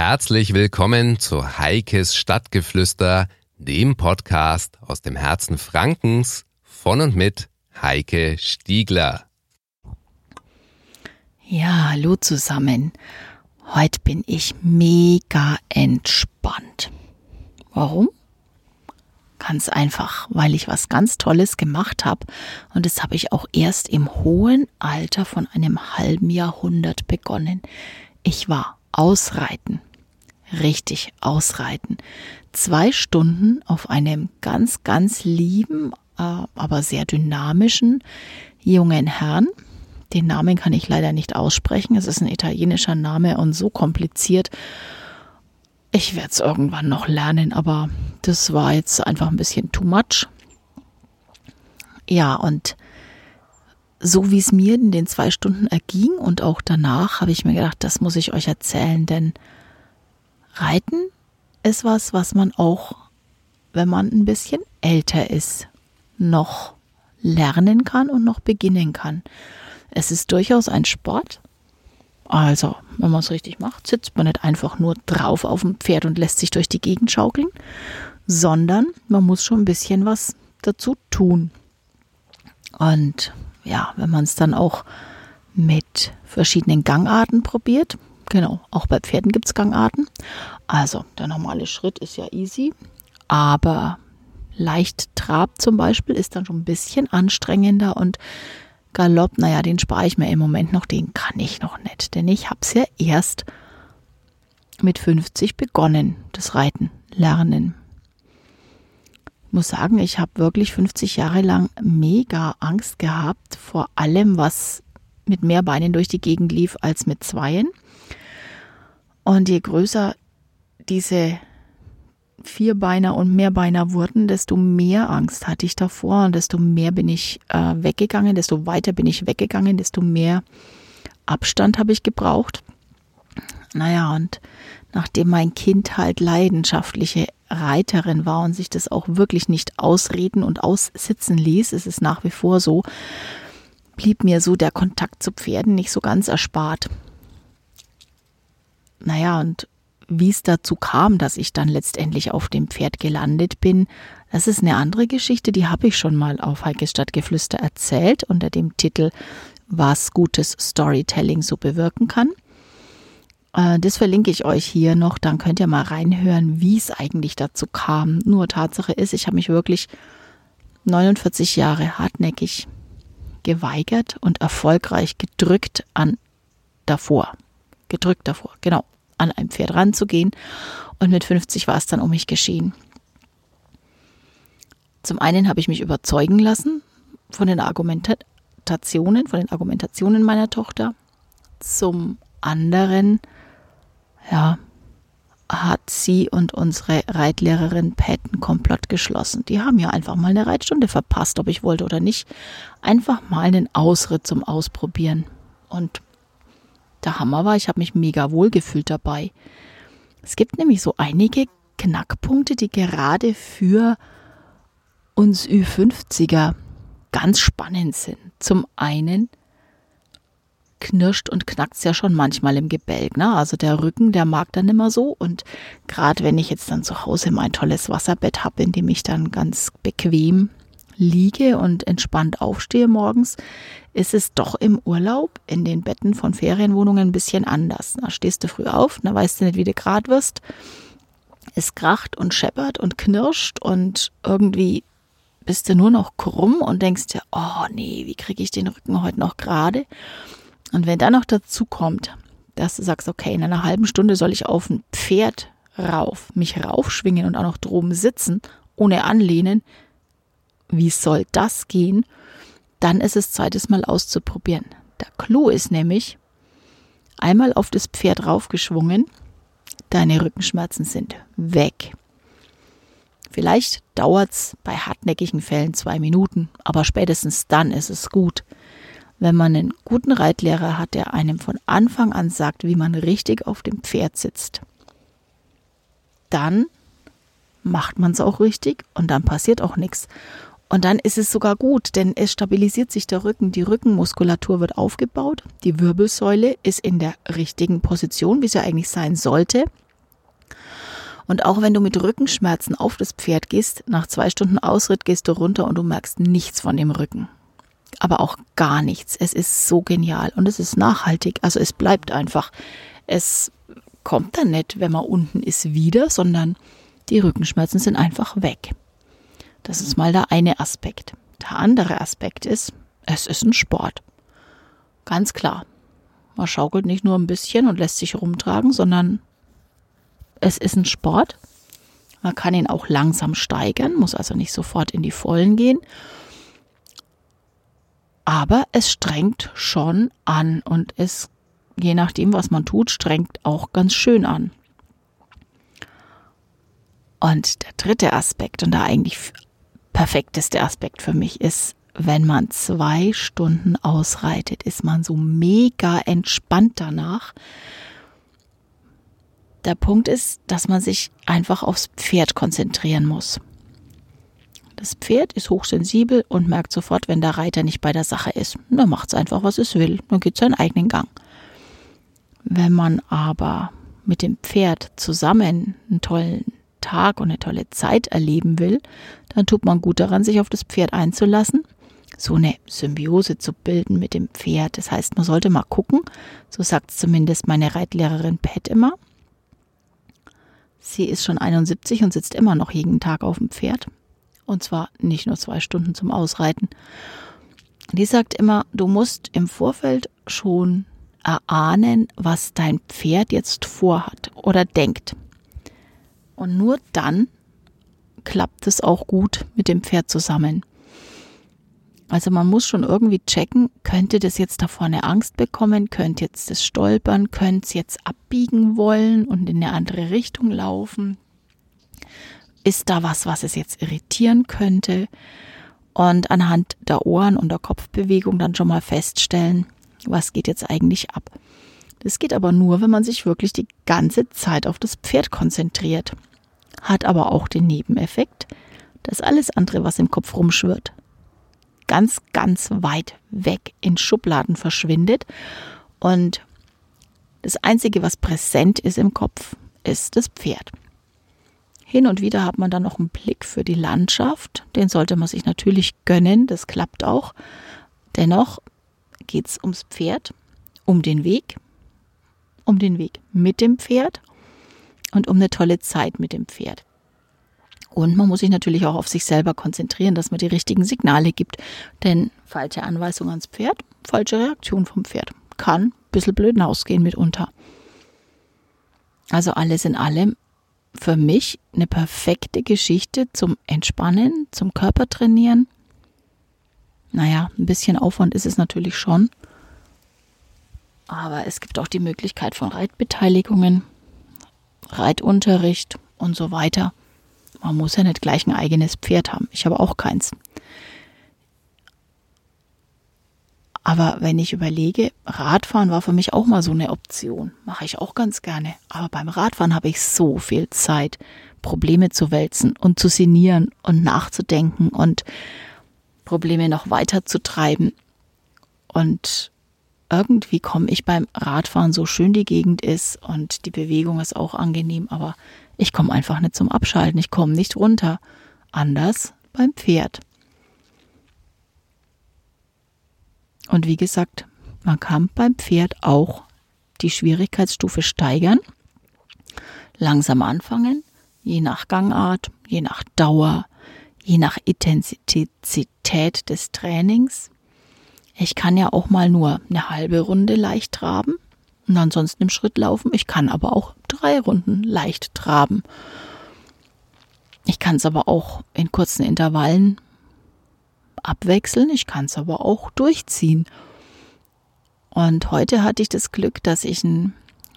herzlich willkommen zu Heikes Stadtgeflüster, dem Podcast aus dem Herzen Frankens von und mit Heike Stiegler. Ja, hallo zusammen. Heute bin ich mega entspannt. Warum? Ganz einfach, weil ich was ganz Tolles gemacht habe und das habe ich auch erst im hohen Alter von einem halben Jahrhundert begonnen. Ich war ausreiten. Richtig ausreiten. Zwei Stunden auf einem ganz, ganz lieben, äh, aber sehr dynamischen jungen Herrn. Den Namen kann ich leider nicht aussprechen. Es ist ein italienischer Name und so kompliziert. Ich werde es irgendwann noch lernen, aber das war jetzt einfach ein bisschen too much. Ja, und so wie es mir in den zwei Stunden erging und auch danach, habe ich mir gedacht, das muss ich euch erzählen, denn Reiten ist was, was man auch, wenn man ein bisschen älter ist, noch lernen kann und noch beginnen kann. Es ist durchaus ein Sport. Also, wenn man es richtig macht, sitzt man nicht einfach nur drauf auf dem Pferd und lässt sich durch die Gegend schaukeln, sondern man muss schon ein bisschen was dazu tun. Und ja, wenn man es dann auch mit verschiedenen Gangarten probiert, genau, auch bei Pferden gibt es Gangarten. Also der normale Schritt ist ja easy, aber leicht Trab zum Beispiel ist dann schon ein bisschen anstrengender und Galopp, naja, den spare ich mir im Moment noch, den kann ich noch nicht, denn ich habe es ja erst mit 50 begonnen, das Reiten, Lernen muss sagen, ich habe wirklich 50 Jahre lang mega Angst gehabt vor allem, was mit mehr Beinen durch die Gegend lief als mit zweien. Und je größer diese Vierbeiner und Mehrbeiner wurden, desto mehr Angst hatte ich davor und desto mehr bin ich äh, weggegangen, desto weiter bin ich weggegangen, desto mehr Abstand habe ich gebraucht. Naja, und nachdem mein Kind halt leidenschaftliche Reiterin war und sich das auch wirklich nicht ausreden und aussitzen ließ, es ist nach wie vor so, blieb mir so der Kontakt zu Pferden nicht so ganz erspart. Naja, und wie es dazu kam, dass ich dann letztendlich auf dem Pferd gelandet bin, das ist eine andere Geschichte, die habe ich schon mal auf Heikes Stadtgeflüster erzählt unter dem Titel Was gutes Storytelling so bewirken kann. Äh, das verlinke ich euch hier noch, dann könnt ihr mal reinhören, wie es eigentlich dazu kam. Nur Tatsache ist, ich habe mich wirklich 49 Jahre hartnäckig geweigert und erfolgreich gedrückt an davor. Gedrückt davor, genau, an ein Pferd ranzugehen. Und mit 50 war es dann um mich geschehen. Zum einen habe ich mich überzeugen lassen von den Argumentationen, von den Argumentationen meiner Tochter. Zum anderen ja, hat sie und unsere Reitlehrerin Pat einen Komplott geschlossen. Die haben ja einfach mal eine Reitstunde verpasst, ob ich wollte oder nicht. Einfach mal einen Ausritt zum Ausprobieren. Und der Hammer war, ich habe mich mega wohl gefühlt dabei. Es gibt nämlich so einige Knackpunkte, die gerade für uns Ü50er ganz spannend sind. Zum einen knirscht und knackt ja schon manchmal im Gebälk. Ne? Also der Rücken, der mag dann immer so. Und gerade wenn ich jetzt dann zu Hause mein tolles Wasserbett habe, in dem ich dann ganz bequem liege und entspannt aufstehe morgens, ist es doch im Urlaub in den Betten von Ferienwohnungen ein bisschen anders. Da stehst du früh auf, da weißt du nicht, wie du grad wirst. Es kracht und scheppert und knirscht und irgendwie bist du nur noch krumm und denkst dir, oh nee, wie kriege ich den Rücken heute noch gerade? Und wenn dann noch dazu kommt, dass du sagst, okay, in einer halben Stunde soll ich auf ein Pferd rauf, mich raufschwingen und auch noch droben sitzen, ohne anlehnen, wie soll das gehen? Dann ist es Zeit, es mal auszuprobieren. Der Clou ist nämlich, einmal auf das Pferd raufgeschwungen, deine Rückenschmerzen sind weg. Vielleicht dauert es bei hartnäckigen Fällen zwei Minuten, aber spätestens dann ist es gut wenn man einen guten Reitlehrer hat, der einem von Anfang an sagt, wie man richtig auf dem Pferd sitzt, dann macht man es auch richtig und dann passiert auch nichts. Und dann ist es sogar gut, denn es stabilisiert sich der Rücken, die Rückenmuskulatur wird aufgebaut, die Wirbelsäule ist in der richtigen Position, wie sie eigentlich sein sollte. Und auch wenn du mit Rückenschmerzen auf das Pferd gehst, nach zwei Stunden Ausritt gehst du runter und du merkst nichts von dem Rücken. Aber auch gar nichts. Es ist so genial und es ist nachhaltig. Also es bleibt einfach. Es kommt dann nicht, wenn man unten ist, wieder, sondern die Rückenschmerzen sind einfach weg. Das ist mal der eine Aspekt. Der andere Aspekt ist, es ist ein Sport. Ganz klar. Man schaukelt nicht nur ein bisschen und lässt sich rumtragen, sondern es ist ein Sport. Man kann ihn auch langsam steigern, muss also nicht sofort in die Vollen gehen. Aber es strengt schon an und es, je nachdem, was man tut, strengt auch ganz schön an. Und der dritte Aspekt und der eigentlich perfekteste Aspekt für mich ist, wenn man zwei Stunden ausreitet, ist man so mega entspannt danach. Der Punkt ist, dass man sich einfach aufs Pferd konzentrieren muss. Das Pferd ist hochsensibel und merkt sofort, wenn der Reiter nicht bei der Sache ist. Dann macht es einfach, was es will. Dann geht seinen eigenen Gang. Wenn man aber mit dem Pferd zusammen einen tollen Tag und eine tolle Zeit erleben will, dann tut man gut daran, sich auf das Pferd einzulassen, so eine Symbiose zu bilden mit dem Pferd. Das heißt, man sollte mal gucken, so sagt zumindest meine Reitlehrerin Pat immer. Sie ist schon 71 und sitzt immer noch jeden Tag auf dem Pferd. Und zwar nicht nur zwei Stunden zum Ausreiten. Die sagt immer, du musst im Vorfeld schon erahnen, was dein Pferd jetzt vorhat oder denkt. Und nur dann klappt es auch gut mit dem Pferd zusammen. Also man muss schon irgendwie checken, könnte das jetzt da vorne Angst bekommen, könnte jetzt das stolpern, könnte es jetzt abbiegen wollen und in eine andere Richtung laufen. Ist da was, was es jetzt irritieren könnte? Und anhand der Ohren und der Kopfbewegung dann schon mal feststellen, was geht jetzt eigentlich ab. Das geht aber nur, wenn man sich wirklich die ganze Zeit auf das Pferd konzentriert hat aber auch den Nebeneffekt, dass alles andere, was im Kopf rumschwirrt, ganz, ganz weit weg in Schubladen verschwindet. Und das Einzige, was präsent ist im Kopf, ist das Pferd. Hin und wieder hat man dann noch einen Blick für die Landschaft. Den sollte man sich natürlich gönnen, das klappt auch. Dennoch geht es ums Pferd, um den Weg, um den Weg mit dem Pferd und um eine tolle Zeit mit dem Pferd. Und man muss sich natürlich auch auf sich selber konzentrieren, dass man die richtigen Signale gibt. Denn falsche Anweisung ans Pferd, falsche Reaktion vom Pferd. Kann ein bisschen blöd ausgehen mitunter. Also alles in allem für mich eine perfekte Geschichte zum Entspannen, zum Körpertrainieren. Naja, ein bisschen Aufwand ist es natürlich schon. Aber es gibt auch die Möglichkeit von Reitbeteiligungen. Reitunterricht und so weiter. Man muss ja nicht gleich ein eigenes Pferd haben. Ich habe auch keins. Aber wenn ich überlege, Radfahren war für mich auch mal so eine Option. Mache ich auch ganz gerne. Aber beim Radfahren habe ich so viel Zeit, Probleme zu wälzen und zu sinnieren und nachzudenken und Probleme noch weiter zu treiben. Und irgendwie komme ich beim Radfahren so schön die Gegend ist und die Bewegung ist auch angenehm, aber ich komme einfach nicht zum Abschalten, ich komme nicht runter. Anders beim Pferd. Und wie gesagt, man kann beim Pferd auch die Schwierigkeitsstufe steigern, langsam anfangen, je nach Gangart, je nach Dauer, je nach Intensität des Trainings ich kann ja auch mal nur eine halbe Runde leicht traben und ansonsten im Schritt laufen. Ich kann aber auch drei Runden leicht traben. Ich kann es aber auch in kurzen Intervallen abwechseln. Ich kann es aber auch durchziehen. Und heute hatte ich das Glück, dass ich ein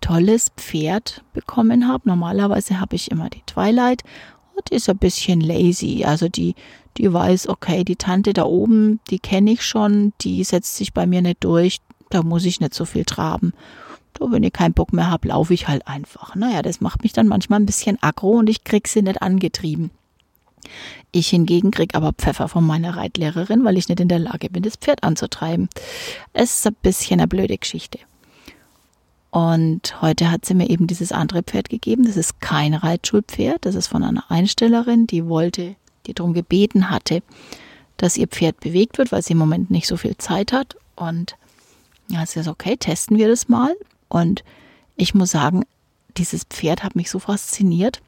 tolles Pferd bekommen habe. Normalerweise habe ich immer die Twilight und die ist ein bisschen lazy. Also die die weiß, okay, die Tante da oben, die kenne ich schon, die setzt sich bei mir nicht durch, da muss ich nicht so viel traben. Da, wenn ich keinen Bock mehr habe, laufe ich halt einfach. Naja, das macht mich dann manchmal ein bisschen aggro und ich krieg sie nicht angetrieben. Ich hingegen krieg aber Pfeffer von meiner Reitlehrerin, weil ich nicht in der Lage bin, das Pferd anzutreiben. Es ist ein bisschen eine blöde Geschichte. Und heute hat sie mir eben dieses andere Pferd gegeben. Das ist kein Reitschulpferd. Das ist von einer Einstellerin, die wollte, die darum gebeten hatte, dass ihr Pferd bewegt wird, weil sie im Moment nicht so viel Zeit hat. Und ja, sie ist okay, testen wir das mal. Und ich muss sagen, dieses Pferd hat mich so fasziniert.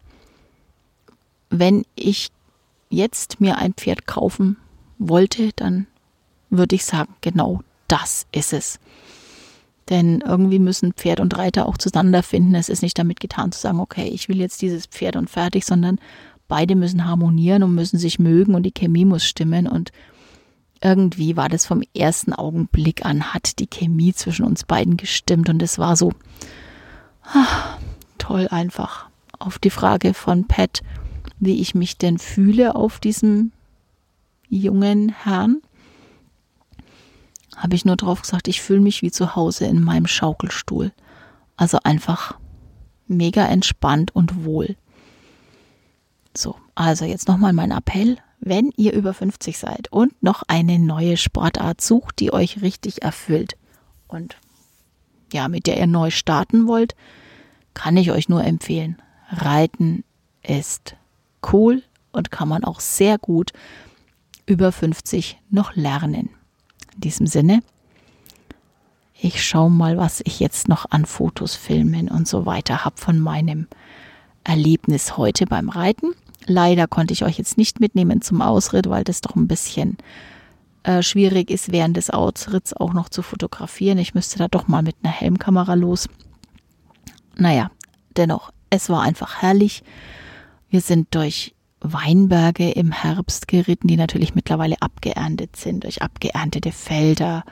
Wenn ich jetzt mir ein Pferd kaufen wollte, dann würde ich sagen, genau das ist es. Denn irgendwie müssen Pferd und Reiter auch zueinander finden. Es ist nicht damit getan zu sagen, okay, ich will jetzt dieses Pferd und fertig, sondern beide müssen harmonieren und müssen sich mögen und die Chemie muss stimmen. Und irgendwie war das vom ersten Augenblick an, hat die Chemie zwischen uns beiden gestimmt. Und es war so ach, toll einfach. Auf die Frage von Pat, wie ich mich denn fühle auf diesem jungen Herrn, habe ich nur drauf gesagt, ich fühle mich wie zu Hause in meinem Schaukelstuhl. Also einfach mega entspannt und wohl. So, also jetzt nochmal mein Appell. Wenn ihr über 50 seid und noch eine neue Sportart sucht, die euch richtig erfüllt und ja, mit der ihr neu starten wollt, kann ich euch nur empfehlen. Reiten ist cool und kann man auch sehr gut über 50 noch lernen. In diesem Sinne, ich schaue mal, was ich jetzt noch an Fotos, Filmen und so weiter habe von meinem Erlebnis heute beim Reiten. Leider konnte ich euch jetzt nicht mitnehmen zum Ausritt, weil das doch ein bisschen äh, schwierig ist, während des Ausritts auch noch zu fotografieren. Ich müsste da doch mal mit einer Helmkamera los. Naja, dennoch, es war einfach herrlich. Wir sind durch Weinberge im Herbst geritten, die natürlich mittlerweile abgeerntet sind, durch abgeerntete Felder,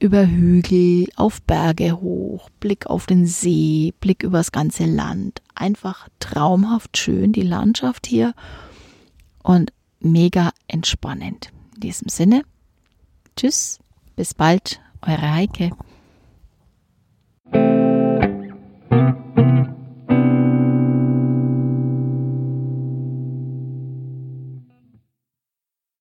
über Hügel, auf Berge hoch, Blick auf den See, Blick übers ganze Land. Einfach traumhaft schön, die Landschaft hier und mega entspannend. In diesem Sinne, tschüss, bis bald, eure Heike.